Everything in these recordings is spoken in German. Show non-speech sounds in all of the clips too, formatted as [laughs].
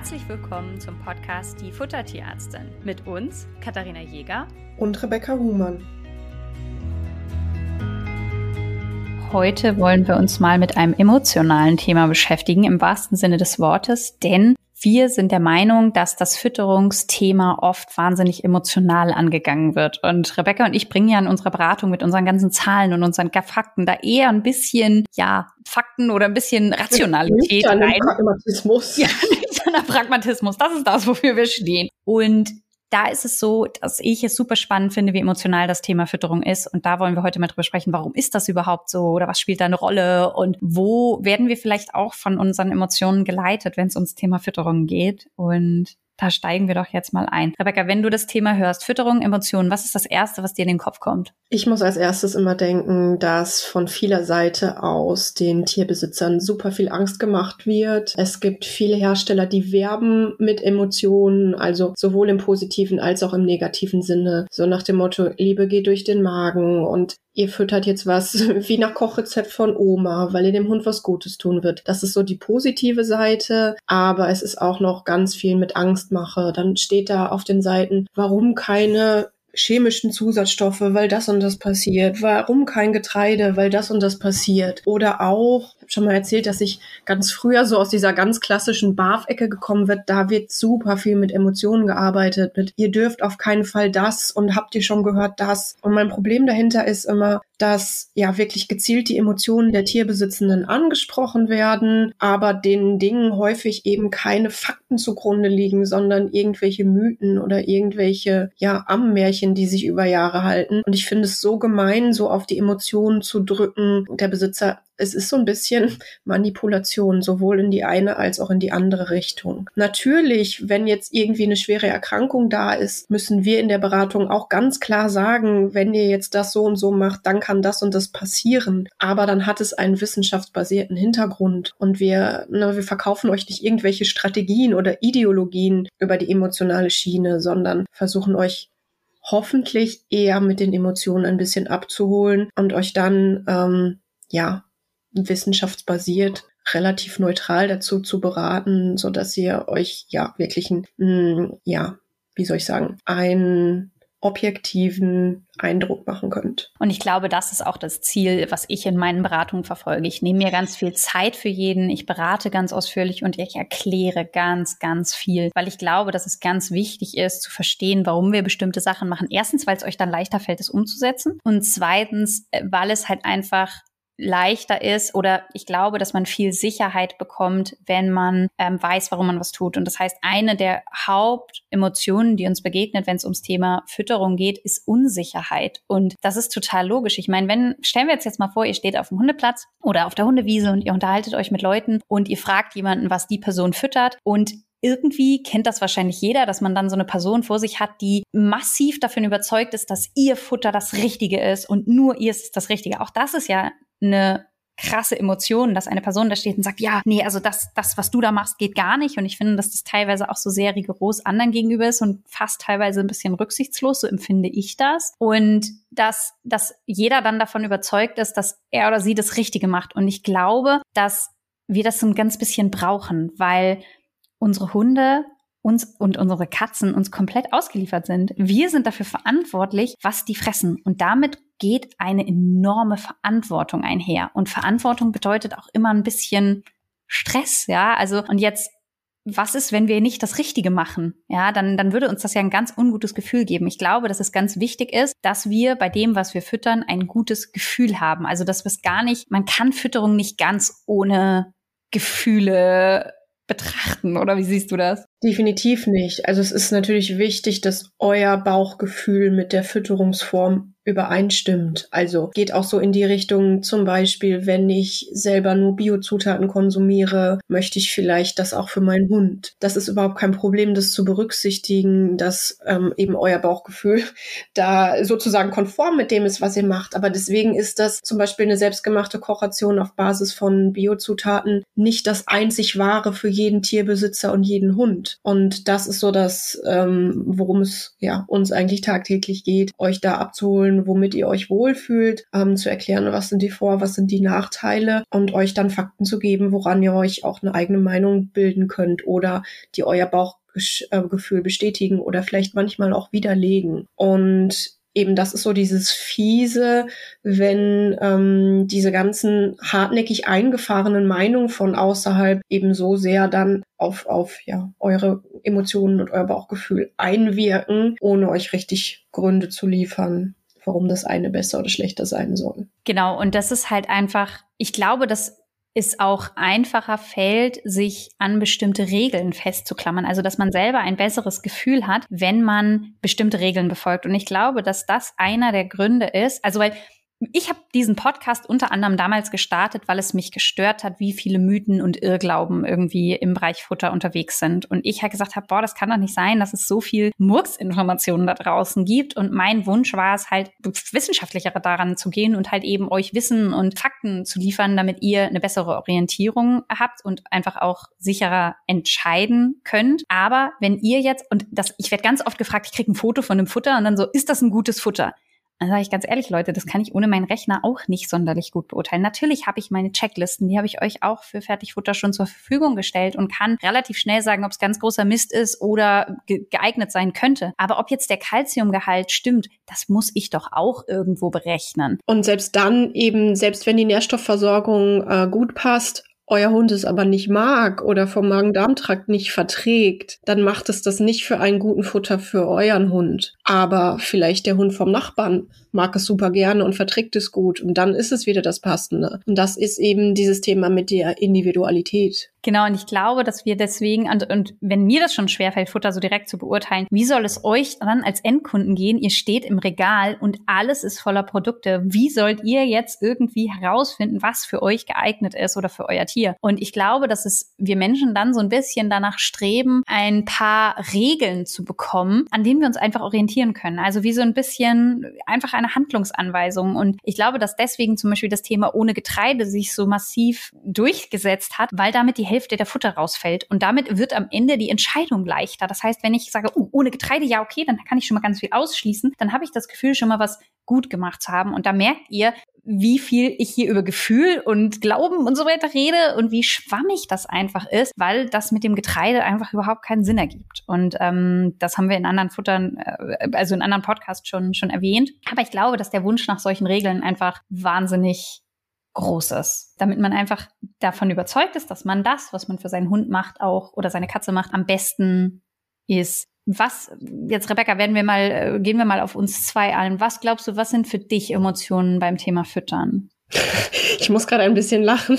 Herzlich willkommen zum Podcast Die Futtertierärztin mit uns, Katharina Jäger und Rebecca Huhmann. Heute wollen wir uns mal mit einem emotionalen Thema beschäftigen, im wahrsten Sinne des Wortes, denn wir sind der Meinung, dass das Fütterungsthema oft wahnsinnig emotional angegangen wird. Und Rebecca und ich bringen ja in unserer Beratung mit unseren ganzen Zahlen und unseren Fakten da eher ein bisschen, ja, Fakten oder ein bisschen Rationalität rein. Pragmatismus. [laughs] Ja, Pragmatismus. Das ist das, wofür wir stehen. Und da ist es so, dass ich es super spannend finde, wie emotional das Thema Fütterung ist. Und da wollen wir heute mal drüber sprechen, warum ist das überhaupt so oder was spielt da eine Rolle und wo werden wir vielleicht auch von unseren Emotionen geleitet, wenn es ums Thema Fütterung geht. Und da steigen wir doch jetzt mal ein. Rebecca, wenn du das Thema hörst, Fütterung, Emotionen, was ist das Erste, was dir in den Kopf kommt? Ich muss als erstes immer denken, dass von vieler Seite aus den Tierbesitzern super viel Angst gemacht wird. Es gibt viele Hersteller, die werben mit Emotionen, also sowohl im positiven als auch im negativen Sinne. So nach dem Motto, Liebe geht durch den Magen und ihr füttert jetzt was [laughs] wie nach Kochrezept von Oma, weil ihr dem Hund was Gutes tun wird. Das ist so die positive Seite, aber es ist auch noch ganz viel mit Angstmache. Dann steht da auf den Seiten, warum keine chemischen Zusatzstoffe, weil das und das passiert. Warum kein Getreide, weil das und das passiert. Oder auch, schon mal erzählt, dass ich ganz früher so aus dieser ganz klassischen BAF-Ecke gekommen wird. Da wird super viel mit Emotionen gearbeitet. Mit ihr dürft auf keinen Fall das und habt ihr schon gehört das. Und mein Problem dahinter ist immer, dass ja wirklich gezielt die Emotionen der Tierbesitzenden angesprochen werden, aber den Dingen häufig eben keine Fakten zugrunde liegen, sondern irgendwelche Mythen oder irgendwelche ja Ammärchen, die sich über Jahre halten. Und ich finde es so gemein, so auf die Emotionen zu drücken. Der Besitzer es ist so ein bisschen [laughs] Manipulation, sowohl in die eine als auch in die andere Richtung. Natürlich, wenn jetzt irgendwie eine schwere Erkrankung da ist, müssen wir in der Beratung auch ganz klar sagen, wenn ihr jetzt das so und so macht, dann kann das und das passieren. Aber dann hat es einen wissenschaftsbasierten Hintergrund und wir, ne, wir verkaufen euch nicht irgendwelche Strategien oder Ideologien über die emotionale Schiene, sondern versuchen euch hoffentlich eher mit den Emotionen ein bisschen abzuholen und euch dann ähm, ja wissenschaftsbasiert relativ neutral dazu zu beraten, so dass ihr euch ja wirklich ein, ja, wie soll ich sagen, einen objektiven Eindruck machen könnt. Und ich glaube, das ist auch das Ziel, was ich in meinen Beratungen verfolge. Ich nehme mir ganz viel Zeit für jeden, ich berate ganz ausführlich und ich erkläre ganz, ganz viel, weil ich glaube, dass es ganz wichtig ist, zu verstehen, warum wir bestimmte Sachen machen. Erstens, weil es euch dann leichter fällt, es umzusetzen. Und zweitens, äh, weil es halt einfach leichter ist oder ich glaube, dass man viel Sicherheit bekommt, wenn man ähm, weiß, warum man was tut. Und das heißt, eine der Hauptemotionen, die uns begegnet, wenn es ums Thema Fütterung geht, ist Unsicherheit. Und das ist total logisch. Ich meine, wenn, stellen wir jetzt jetzt mal vor, ihr steht auf dem Hundeplatz oder auf der Hundewiese und ihr unterhaltet euch mit Leuten und ihr fragt jemanden, was die Person füttert und irgendwie kennt das wahrscheinlich jeder, dass man dann so eine Person vor sich hat, die massiv davon überzeugt ist, dass ihr Futter das Richtige ist und nur ihr ist das Richtige. Auch das ist ja eine krasse Emotion, dass eine Person da steht und sagt, ja, nee, also das, das, was du da machst, geht gar nicht. Und ich finde, dass das teilweise auch so sehr rigoros anderen gegenüber ist und fast teilweise ein bisschen rücksichtslos, so empfinde ich das. Und dass, dass jeder dann davon überzeugt ist, dass er oder sie das Richtige macht. Und ich glaube, dass wir das so ein ganz bisschen brauchen, weil unsere Hunde uns und unsere Katzen uns komplett ausgeliefert sind. Wir sind dafür verantwortlich, was die fressen. Und damit geht eine enorme Verantwortung einher. Und Verantwortung bedeutet auch immer ein bisschen Stress, ja. Also, und jetzt, was ist, wenn wir nicht das Richtige machen? Ja, dann, dann würde uns das ja ein ganz ungutes Gefühl geben. Ich glaube, dass es ganz wichtig ist, dass wir bei dem, was wir füttern, ein gutes Gefühl haben. Also, dass wir es gar nicht, man kann Fütterung nicht ganz ohne Gefühle betrachten, oder wie siehst du das? Definitiv nicht. Also es ist natürlich wichtig, dass euer Bauchgefühl mit der Fütterungsform übereinstimmt. Also geht auch so in die Richtung, zum Beispiel, wenn ich selber nur Biozutaten konsumiere, möchte ich vielleicht das auch für meinen Hund. Das ist überhaupt kein Problem, das zu berücksichtigen, dass ähm, eben euer Bauchgefühl [laughs] da sozusagen konform mit dem ist, was ihr macht. Aber deswegen ist das zum Beispiel eine selbstgemachte Kochration auf Basis von Biozutaten nicht das einzig wahre für jeden Tierbesitzer und jeden Hund Und das ist so das, ähm, worum es ja uns eigentlich tagtäglich geht, euch da abzuholen, womit ihr euch wohlfühlt, ähm, zu erklären, was sind die Vor-, was sind die Nachteile und euch dann Fakten zu geben, woran ihr euch auch eine eigene Meinung bilden könnt oder die euer Bauchgefühl bestätigen oder vielleicht manchmal auch widerlegen. Und eben das ist so dieses fiese, wenn ähm, diese ganzen hartnäckig eingefahrenen Meinungen von außerhalb eben so sehr dann auf auf ja eure Emotionen und euer Bauchgefühl einwirken, ohne euch richtig Gründe zu liefern, warum das eine besser oder schlechter sein soll. Genau und das ist halt einfach, ich glaube, dass es auch einfacher fällt, sich an bestimmte Regeln festzuklammern. Also, dass man selber ein besseres Gefühl hat, wenn man bestimmte Regeln befolgt. Und ich glaube, dass das einer der Gründe ist. Also, weil ich habe diesen Podcast unter anderem damals gestartet, weil es mich gestört hat, wie viele Mythen und Irrglauben irgendwie im Bereich Futter unterwegs sind. Und ich halt gesagt habe, boah, das kann doch nicht sein, dass es so viel Murksinformationen da draußen gibt. Und mein Wunsch war es halt, wissenschaftlichere daran zu gehen und halt eben euch Wissen und Fakten zu liefern, damit ihr eine bessere Orientierung habt und einfach auch sicherer entscheiden könnt. Aber wenn ihr jetzt, und das, ich werde ganz oft gefragt, ich kriege ein Foto von einem Futter und dann so, ist das ein gutes Futter? Dann sage ich ganz ehrlich, Leute, das kann ich ohne meinen Rechner auch nicht sonderlich gut beurteilen. Natürlich habe ich meine Checklisten, die habe ich euch auch für Fertigfutter schon zur Verfügung gestellt und kann relativ schnell sagen, ob es ganz großer Mist ist oder ge geeignet sein könnte. Aber ob jetzt der Kalziumgehalt stimmt, das muss ich doch auch irgendwo berechnen. Und selbst dann eben, selbst wenn die Nährstoffversorgung äh, gut passt, euer Hund es aber nicht mag oder vom Magen-Darm-Trakt nicht verträgt, dann macht es das nicht für einen guten Futter für euren Hund. Aber vielleicht der Hund vom Nachbarn mag es super gerne und verträgt es gut und dann ist es wieder das Passende. Und das ist eben dieses Thema mit der Individualität. Genau, und ich glaube, dass wir deswegen, und, und wenn mir das schon schwerfällt, Futter so direkt zu beurteilen, wie soll es euch dann als Endkunden gehen? Ihr steht im Regal und alles ist voller Produkte. Wie sollt ihr jetzt irgendwie herausfinden, was für euch geeignet ist oder für euer Tier? Und ich glaube, dass es wir Menschen dann so ein bisschen danach streben, ein paar Regeln zu bekommen, an denen wir uns einfach orientieren können. Also wie so ein bisschen einfach eine Handlungsanweisung. Und ich glaube, dass deswegen zum Beispiel das Thema ohne Getreide sich so massiv durchgesetzt hat, weil damit die Hälfte der Futter rausfällt. Und damit wird am Ende die Entscheidung leichter. Das heißt, wenn ich sage, uh, ohne Getreide, ja, okay, dann kann ich schon mal ganz viel ausschließen, dann habe ich das Gefühl, schon mal was gut gemacht zu haben. Und da merkt ihr, wie viel ich hier über Gefühl und Glauben und so weiter rede und wie schwammig das einfach ist, weil das mit dem Getreide einfach überhaupt keinen Sinn ergibt. Und ähm, das haben wir in anderen Futtern, äh, also in anderen Podcasts schon, schon erwähnt. Aber ich glaube, dass der Wunsch nach solchen Regeln einfach wahnsinnig groß ist, damit man einfach davon überzeugt ist, dass man das, was man für seinen Hund macht, auch oder seine Katze macht, am besten ist. Was, jetzt Rebecca, werden wir mal, äh, gehen wir mal auf uns zwei ein. Was glaubst du, was sind für dich Emotionen beim Thema Füttern? Ich muss gerade ein bisschen lachen.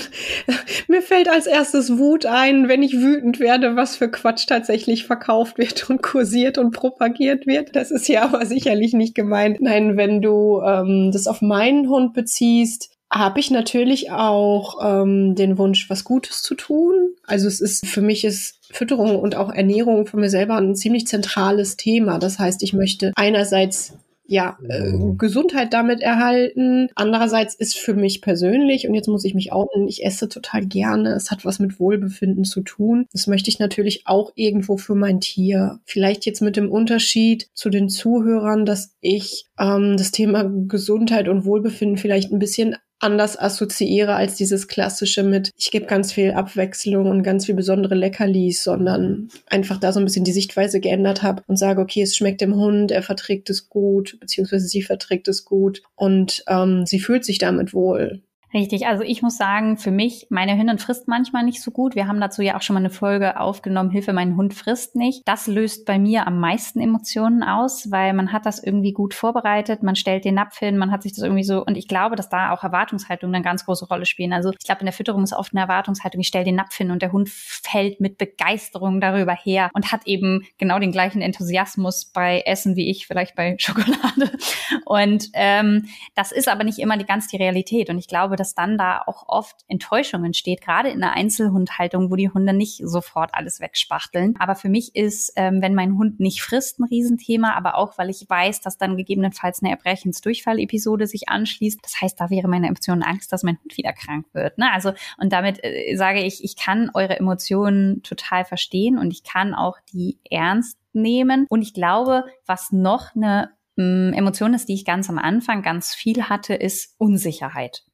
Mir fällt als erstes Wut ein, wenn ich wütend werde, was für Quatsch tatsächlich verkauft wird und kursiert und propagiert wird. Das ist ja aber sicherlich nicht gemeint. Nein, wenn du ähm, das auf meinen Hund beziehst, habe ich natürlich auch ähm, den Wunsch, was Gutes zu tun. Also es ist für mich ist Fütterung und auch Ernährung von mir selber ein ziemlich zentrales Thema. Das heißt, ich möchte einerseits ja, äh, Gesundheit damit erhalten. Andererseits ist für mich persönlich, und jetzt muss ich mich outen, ich esse total gerne. Es hat was mit Wohlbefinden zu tun. Das möchte ich natürlich auch irgendwo für mein Tier. Vielleicht jetzt mit dem Unterschied zu den Zuhörern, dass ich ähm, das Thema Gesundheit und Wohlbefinden vielleicht ein bisschen anders assoziiere als dieses klassische mit, ich gebe ganz viel Abwechslung und ganz viel besondere Leckerlis, sondern einfach da so ein bisschen die Sichtweise geändert habe und sage, okay, es schmeckt dem Hund, er verträgt es gut, beziehungsweise sie verträgt es gut und ähm, sie fühlt sich damit wohl. Richtig, also ich muss sagen, für mich, meine Hündin frisst manchmal nicht so gut. Wir haben dazu ja auch schon mal eine Folge aufgenommen, Hilfe, mein Hund frisst nicht. Das löst bei mir am meisten Emotionen aus, weil man hat das irgendwie gut vorbereitet, man stellt den Napf hin, man hat sich das irgendwie so, und ich glaube, dass da auch Erwartungshaltungen eine ganz große Rolle spielen. Also ich glaube, in der Fütterung ist oft eine Erwartungshaltung, ich stelle den Napf hin und der Hund fällt mit Begeisterung darüber her und hat eben genau den gleichen Enthusiasmus bei Essen wie ich, vielleicht bei [laughs] Schokolade. Und ähm, das ist aber nicht immer die ganz die Realität. Und ich glaube, dass dann da auch oft Enttäuschung entsteht, gerade in der Einzelhundhaltung, wo die Hunde nicht sofort alles wegspachteln. Aber für mich ist, ähm, wenn mein Hund nicht frisst, ein Riesenthema, aber auch, weil ich weiß, dass dann gegebenenfalls eine Erbrechensdurchfall-Episode sich anschließt. Das heißt, da wäre meine Emotion Angst, dass mein Hund wieder krank wird. Ne? Also, und damit äh, sage ich, ich kann eure Emotionen total verstehen und ich kann auch die ernst nehmen. Und ich glaube, was noch eine ähm, Emotion ist, die ich ganz am Anfang ganz viel hatte, ist Unsicherheit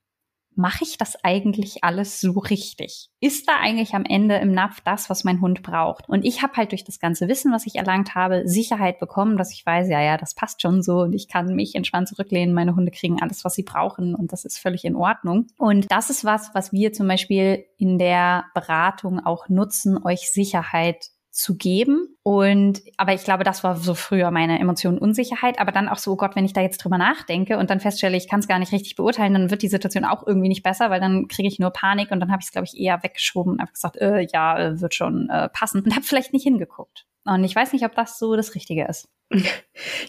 mache ich das eigentlich alles so richtig? Ist da eigentlich am Ende im Napf das, was mein Hund braucht? Und ich habe halt durch das ganze Wissen, was ich erlangt habe, Sicherheit bekommen, dass ich weiß, ja, ja, das passt schon so und ich kann mich entspannt zurücklehnen. Meine Hunde kriegen alles, was sie brauchen und das ist völlig in Ordnung. Und das ist was, was wir zum Beispiel in der Beratung auch nutzen, euch Sicherheit zu geben. Und aber ich glaube, das war so früher meine Emotion Unsicherheit. Aber dann auch so, oh Gott, wenn ich da jetzt drüber nachdenke und dann feststelle, ich kann es gar nicht richtig beurteilen, dann wird die Situation auch irgendwie nicht besser, weil dann kriege ich nur Panik und dann habe ich es, glaube ich, eher weggeschoben und einfach gesagt, äh, ja, äh, wird schon äh, passen und habe vielleicht nicht hingeguckt. Und ich weiß nicht, ob das so das Richtige ist.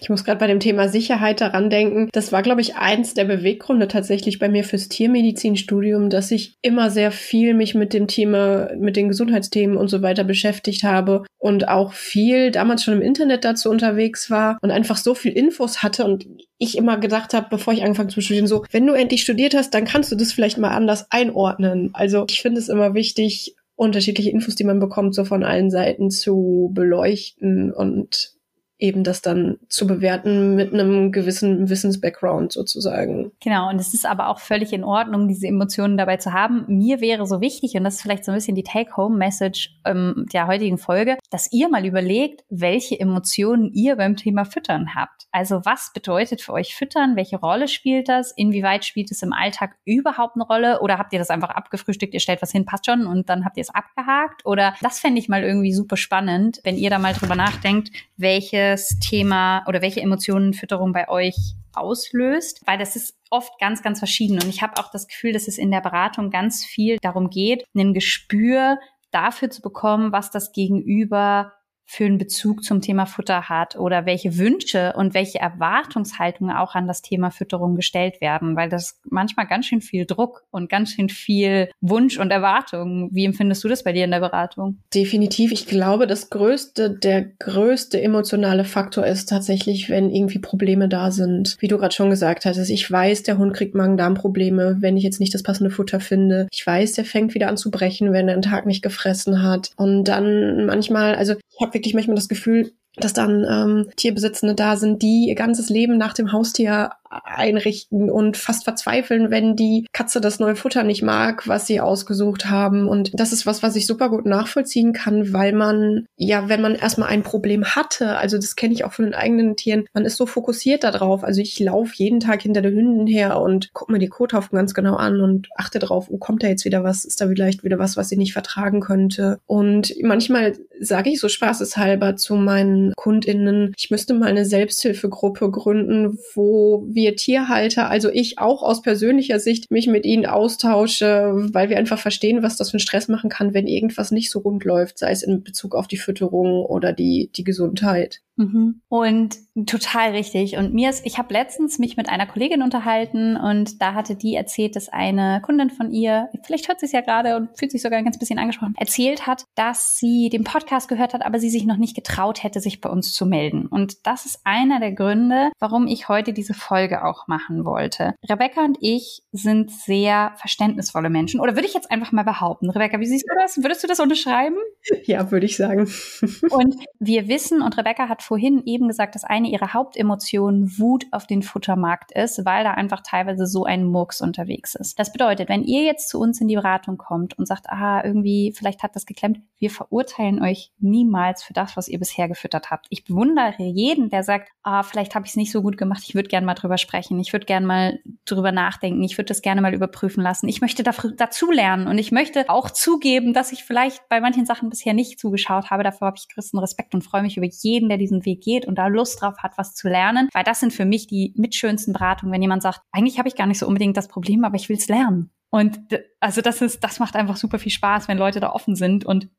Ich muss gerade bei dem Thema Sicherheit daran denken. Das war, glaube ich, eins der Beweggründe tatsächlich bei mir fürs Tiermedizinstudium, dass ich immer sehr viel mich mit dem Thema, mit den Gesundheitsthemen und so weiter beschäftigt habe und auch viel damals schon im Internet dazu unterwegs war und einfach so viel Infos hatte und ich immer gedacht habe, bevor ich angefangen zu studieren, so, wenn du endlich studiert hast, dann kannst du das vielleicht mal anders einordnen. Also ich finde es immer wichtig, unterschiedliche Infos, die man bekommt, so von allen Seiten zu beleuchten und eben das dann zu bewerten mit einem gewissen Wissensbackground sozusagen. Genau, und es ist aber auch völlig in Ordnung, diese Emotionen dabei zu haben. Mir wäre so wichtig, und das ist vielleicht so ein bisschen die Take-Home-Message ähm, der heutigen Folge, dass ihr mal überlegt, welche Emotionen ihr beim Thema Füttern habt. Also was bedeutet für euch Füttern? Welche Rolle spielt das? Inwieweit spielt es im Alltag überhaupt eine Rolle? Oder habt ihr das einfach abgefrühstückt, ihr stellt was hin, passt schon und dann habt ihr es abgehakt? Oder das fände ich mal irgendwie super spannend, wenn ihr da mal drüber nachdenkt, welche welches Thema oder welche Emotionen Fütterung bei euch auslöst, weil das ist oft ganz, ganz verschieden. Und ich habe auch das Gefühl, dass es in der Beratung ganz viel darum geht, ein Gespür dafür zu bekommen, was das Gegenüber für einen Bezug zum Thema Futter hat oder welche Wünsche und welche Erwartungshaltungen auch an das Thema Fütterung gestellt werden, weil das manchmal ganz schön viel Druck und ganz schön viel Wunsch und Erwartungen. Wie empfindest du das bei dir in der Beratung? Definitiv. Ich glaube, das größte, der größte emotionale Faktor ist tatsächlich, wenn irgendwie Probleme da sind. Wie du gerade schon gesagt hattest, ich weiß, der Hund kriegt Magen-Darm-Probleme, wenn ich jetzt nicht das passende Futter finde. Ich weiß, der fängt wieder an zu brechen, wenn er einen Tag nicht gefressen hat. Und dann manchmal, also ich habe wirklich manchmal das Gefühl, dass dann ähm, Tierbesitzende da sind, die ihr ganzes Leben nach dem Haustier einrichten und fast verzweifeln, wenn die Katze das neue Futter nicht mag, was sie ausgesucht haben. Und das ist was, was ich super gut nachvollziehen kann, weil man, ja, wenn man erstmal ein Problem hatte, also das kenne ich auch von den eigenen Tieren, man ist so fokussiert darauf. Also ich laufe jeden Tag hinter den Hunden her und gucke mir die Kothaufen ganz genau an und achte drauf, oh, kommt da jetzt wieder was? Ist da vielleicht wieder was, was sie nicht vertragen könnte? Und manchmal sage ich so spaßeshalber zu meinen KundInnen, ich müsste mal eine Selbsthilfegruppe gründen, wo wir Tierhalter, also ich auch aus persönlicher Sicht, mich mit ihnen austausche, weil wir einfach verstehen, was das für einen Stress machen kann, wenn irgendwas nicht so rund läuft, sei es in Bezug auf die Fütterung oder die, die Gesundheit. Mhm. Und total richtig. Und mir ist, ich habe letztens mich mit einer Kollegin unterhalten und da hatte die erzählt, dass eine Kundin von ihr, vielleicht hört sie es ja gerade und fühlt sich sogar ein ganz bisschen angesprochen, erzählt hat, dass sie den Podcast gehört hat, aber sie sich noch nicht getraut hätte, sich bei uns zu melden. Und das ist einer der Gründe, warum ich heute diese Folge auch machen wollte. Rebecca und ich sind sehr verständnisvolle Menschen. Oder würde ich jetzt einfach mal behaupten. Rebecca, wie siehst du das? Würdest du das unterschreiben? Ja, würde ich sagen. [laughs] und wir wissen, und Rebecca hat vorhin eben gesagt, dass eine ihrer Hauptemotionen Wut auf den Futtermarkt ist, weil da einfach teilweise so ein Murks unterwegs ist. Das bedeutet, wenn ihr jetzt zu uns in die Beratung kommt und sagt, ah, irgendwie, vielleicht hat das geklemmt, wir verurteilen euch niemals für das, was ihr bisher gefüttert habt. Ich bewundere jeden, der sagt, ah, vielleicht habe ich es nicht so gut gemacht, ich würde gerne mal drüber sprechen, ich würde gerne mal drüber nachdenken, ich würde das gerne mal überprüfen lassen. Ich möchte dazu lernen und ich möchte auch zugeben, dass ich vielleicht bei manchen Sachen bisher nicht zugeschaut habe. Dafür habe ich größten Respekt und freue mich über jeden, der diesen diesen Weg geht und da Lust drauf hat, was zu lernen. Weil das sind für mich die mitschönsten Beratungen, wenn jemand sagt, eigentlich habe ich gar nicht so unbedingt das Problem, aber ich will es lernen. Und also das ist, das macht einfach super viel Spaß, wenn Leute da offen sind und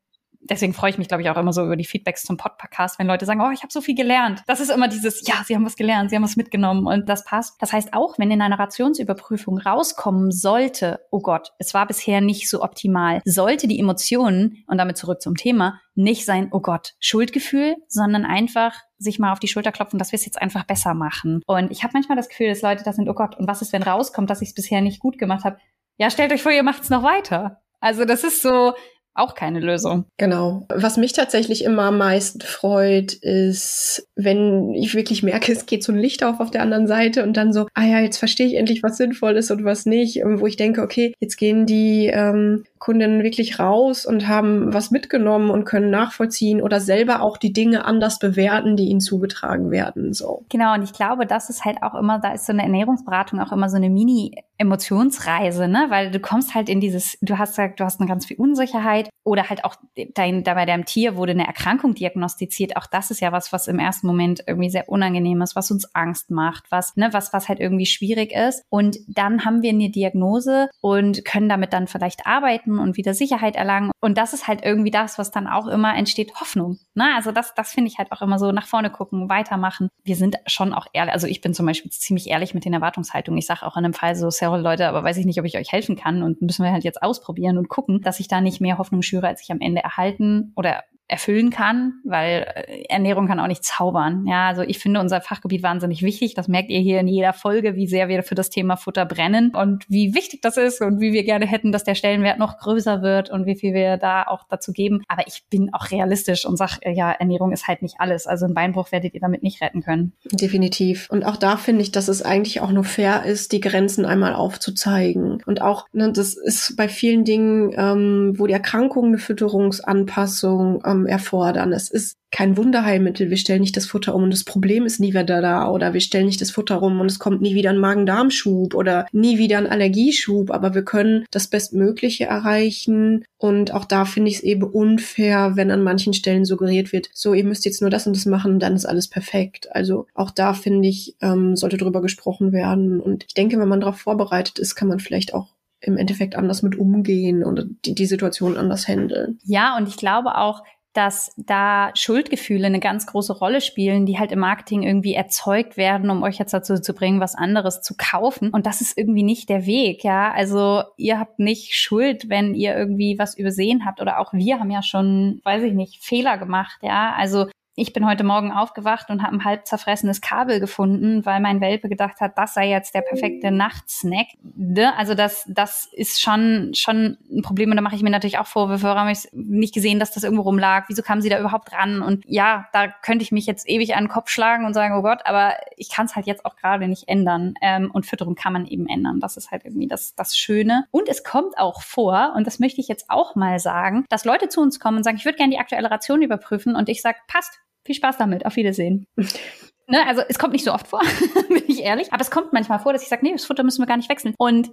deswegen freue ich mich, glaube ich, auch immer so über die Feedbacks zum Podcast, wenn Leute sagen, oh, ich habe so viel gelernt. Das ist immer dieses, ja, sie haben was gelernt, sie haben was mitgenommen und das passt. Das heißt auch, wenn in einer Rationsüberprüfung rauskommen sollte, oh Gott, es war bisher nicht so optimal, sollte die Emotionen, und damit zurück zum Thema, nicht sein, oh Gott, Schuldgefühl, sondern einfach sich mal auf die Schulter klopfen, dass wir es jetzt einfach besser machen. Und ich habe manchmal das Gefühl, dass Leute da sind, oh Gott, und was ist, wenn rauskommt, dass ich es bisher nicht gut gemacht habe? Ja, stellt euch vor, ihr macht es noch weiter. Also das ist so, auch keine Lösung. Genau. Was mich tatsächlich immer am meisten freut, ist, wenn ich wirklich merke, [laughs] es geht so ein Licht auf auf der anderen Seite und dann so, ah ja, jetzt verstehe ich endlich, was sinnvoll ist und was nicht. Wo ich denke, okay, jetzt gehen die ähm, Kundinnen wirklich raus und haben was mitgenommen und können nachvollziehen oder selber auch die Dinge anders bewerten, die ihnen zugetragen werden. So. Genau, und ich glaube, das ist halt auch immer, da ist so eine Ernährungsberatung auch immer so eine Mini-Emotionsreise, ne? Weil du kommst halt in dieses, du hast gesagt, du hast eine ganz viel Unsicherheit oder halt auch dein, da bei deinem Tier wurde eine Erkrankung diagnostiziert. Auch das ist ja was, was im ersten Moment irgendwie sehr unangenehm ist, was uns Angst macht, was, ne, was, was halt irgendwie schwierig ist. Und dann haben wir eine Diagnose und können damit dann vielleicht arbeiten retten und wieder Sicherheit erlangen. Und das ist halt irgendwie das, was dann auch immer entsteht, Hoffnung. Ne? Also das, das finde ich halt auch immer so nach vorne gucken, weitermachen. Wir sind schon auch ehrlich, also ich bin zum Beispiel ziemlich ehrlich mit den Erwartungshaltungen. Ich sage auch in einem Fall so, sorry Leute, aber weiß ich nicht, ob ich euch helfen kann und müssen wir halt jetzt ausprobieren und gucken, dass ich da nicht mehr Hoffnung schüre, als ich am Ende erhalten oder erfüllen kann, weil äh, Ernährung kann auch nicht zaubern. Ja, also ich finde unser Fachgebiet wahnsinnig wichtig. Das merkt ihr hier in jeder Folge, wie sehr wir für das Thema Futter brennen und wie wichtig das ist und wie wir gerne hätten, dass der Stellenwert noch größer wird und wie viel wir da auch dazu geben. Aber ich bin auch realistisch und sage, äh, ja, Ernährung ist halt nicht alles. Also ein Beinbruch werdet ihr damit nicht retten können. Definitiv. Und auch da finde ich, dass es eigentlich auch nur fair ist, die Grenzen einmal aufzuzeigen. Und auch, ne, das ist bei vielen Dingen, ähm, wo die Erkrankung eine Fütterungsanpassung ähm, ähm, erfordern. Es ist kein Wunderheilmittel. Wir stellen nicht das Futter um und das Problem ist nie wieder da oder wir stellen nicht das Futter um und es kommt nie wieder ein Magen-Darm-Schub oder nie wieder ein Allergieschub, aber wir können das Bestmögliche erreichen und auch da finde ich es eben unfair, wenn an manchen Stellen suggeriert wird, so ihr müsst jetzt nur das und das machen und dann ist alles perfekt. Also auch da finde ich, ähm, sollte drüber gesprochen werden und ich denke, wenn man darauf vorbereitet ist, kann man vielleicht auch im Endeffekt anders mit umgehen und die, die Situation anders handeln. Ja, und ich glaube auch, dass da Schuldgefühle eine ganz große Rolle spielen, die halt im Marketing irgendwie erzeugt werden, um euch jetzt dazu zu bringen, was anderes zu kaufen. Und das ist irgendwie nicht der Weg, ja. Also ihr habt nicht Schuld, wenn ihr irgendwie was übersehen habt oder auch wir haben ja schon, weiß ich nicht, Fehler gemacht, ja. Also ich bin heute Morgen aufgewacht und habe ein halb zerfressenes Kabel gefunden, weil mein Welpe gedacht hat, das sei jetzt der perfekte Nachtsnack. Ne? Also das, das ist schon, schon ein Problem. Und da mache ich mir natürlich auch Vorwürfe, warum habe ich nicht gesehen, dass das irgendwo rumlag, wieso kam sie da überhaupt ran? Und ja, da könnte ich mich jetzt ewig an den Kopf schlagen und sagen, oh Gott, aber ich kann es halt jetzt auch gerade nicht ändern. Ähm, und Fütterung kann man eben ändern, das ist halt irgendwie das, das Schöne. Und es kommt auch vor und das möchte ich jetzt auch mal sagen, dass Leute zu uns kommen und sagen, ich würde gerne die aktuelle Ration überprüfen. Und ich sage, passt, viel Spaß damit. Auf Wiedersehen. ne, also es kommt nicht so oft vor, [laughs] bin ich ehrlich. Aber es kommt manchmal vor, dass ich sage, nee, das Futter müssen wir gar nicht wechseln. Und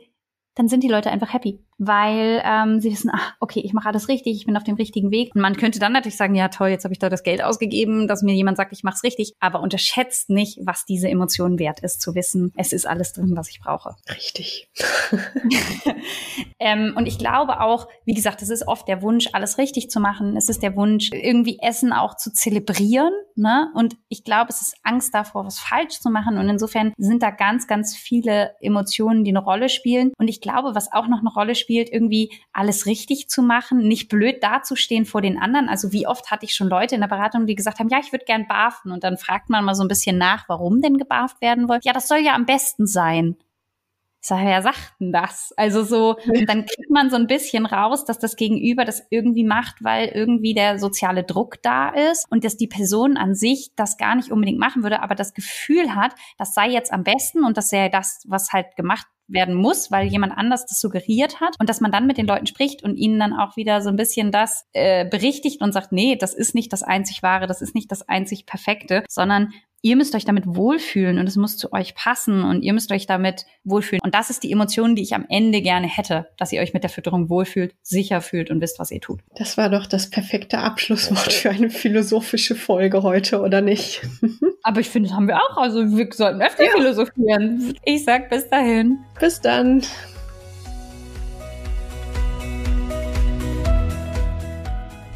dann sind die Leute einfach happy, weil ähm, sie wissen, ach, okay, ich mache alles richtig, ich bin auf dem richtigen Weg. Und man könnte dann natürlich sagen, ja toll, jetzt habe ich da das Geld ausgegeben, dass mir jemand sagt, ich mache es richtig, aber unterschätzt nicht, was diese Emotion wert ist, zu wissen, es ist alles drin, was ich brauche. [laughs] Richtig. ähm, und ich glaube auch, wie gesagt, es ist oft der Wunsch, alles richtig zu machen. Es ist der Wunsch, irgendwie Essen auch zu zelebrieren. Ne? Und ich glaube, es ist Angst davor, was falsch zu machen. Und insofern sind da ganz, ganz viele Emotionen, die eine Rolle spielen. Und ich glaube, was auch noch eine Rolle spielt, irgendwie alles richtig zu machen, nicht blöd dazustehen vor den anderen. Also wie oft hatte ich schon Leute in der Beratung, die gesagt haben, ja, ich würde gern barfen. Und dann fragt man mal so ein bisschen nach, warum denn gebarft werden wollt. Ja, das soll ja am besten sein. Sage, wer sagt denn das? Also so, dann kriegt man so ein bisschen raus, dass das Gegenüber das irgendwie macht, weil irgendwie der soziale Druck da ist und dass die Person an sich das gar nicht unbedingt machen würde, aber das Gefühl hat, das sei jetzt am besten und das sei das, was halt gemacht werden muss, weil jemand anders das suggeriert hat und dass man dann mit den Leuten spricht und ihnen dann auch wieder so ein bisschen das äh, berichtigt und sagt, nee, das ist nicht das einzig wahre, das ist nicht das einzig perfekte, sondern ihr müsst euch damit wohlfühlen und es muss zu euch passen und ihr müsst euch damit wohlfühlen. Und das ist die Emotion, die ich am Ende gerne hätte, dass ihr euch mit der Fütterung wohlfühlt, sicher fühlt und wisst, was ihr tut. Das war doch das perfekte Abschlusswort für eine philosophische Folge heute, oder nicht? [laughs] Aber ich finde, das haben wir auch. Also wir sollten öfter ja. philosophieren. Ich sag bis dahin. Bis dann.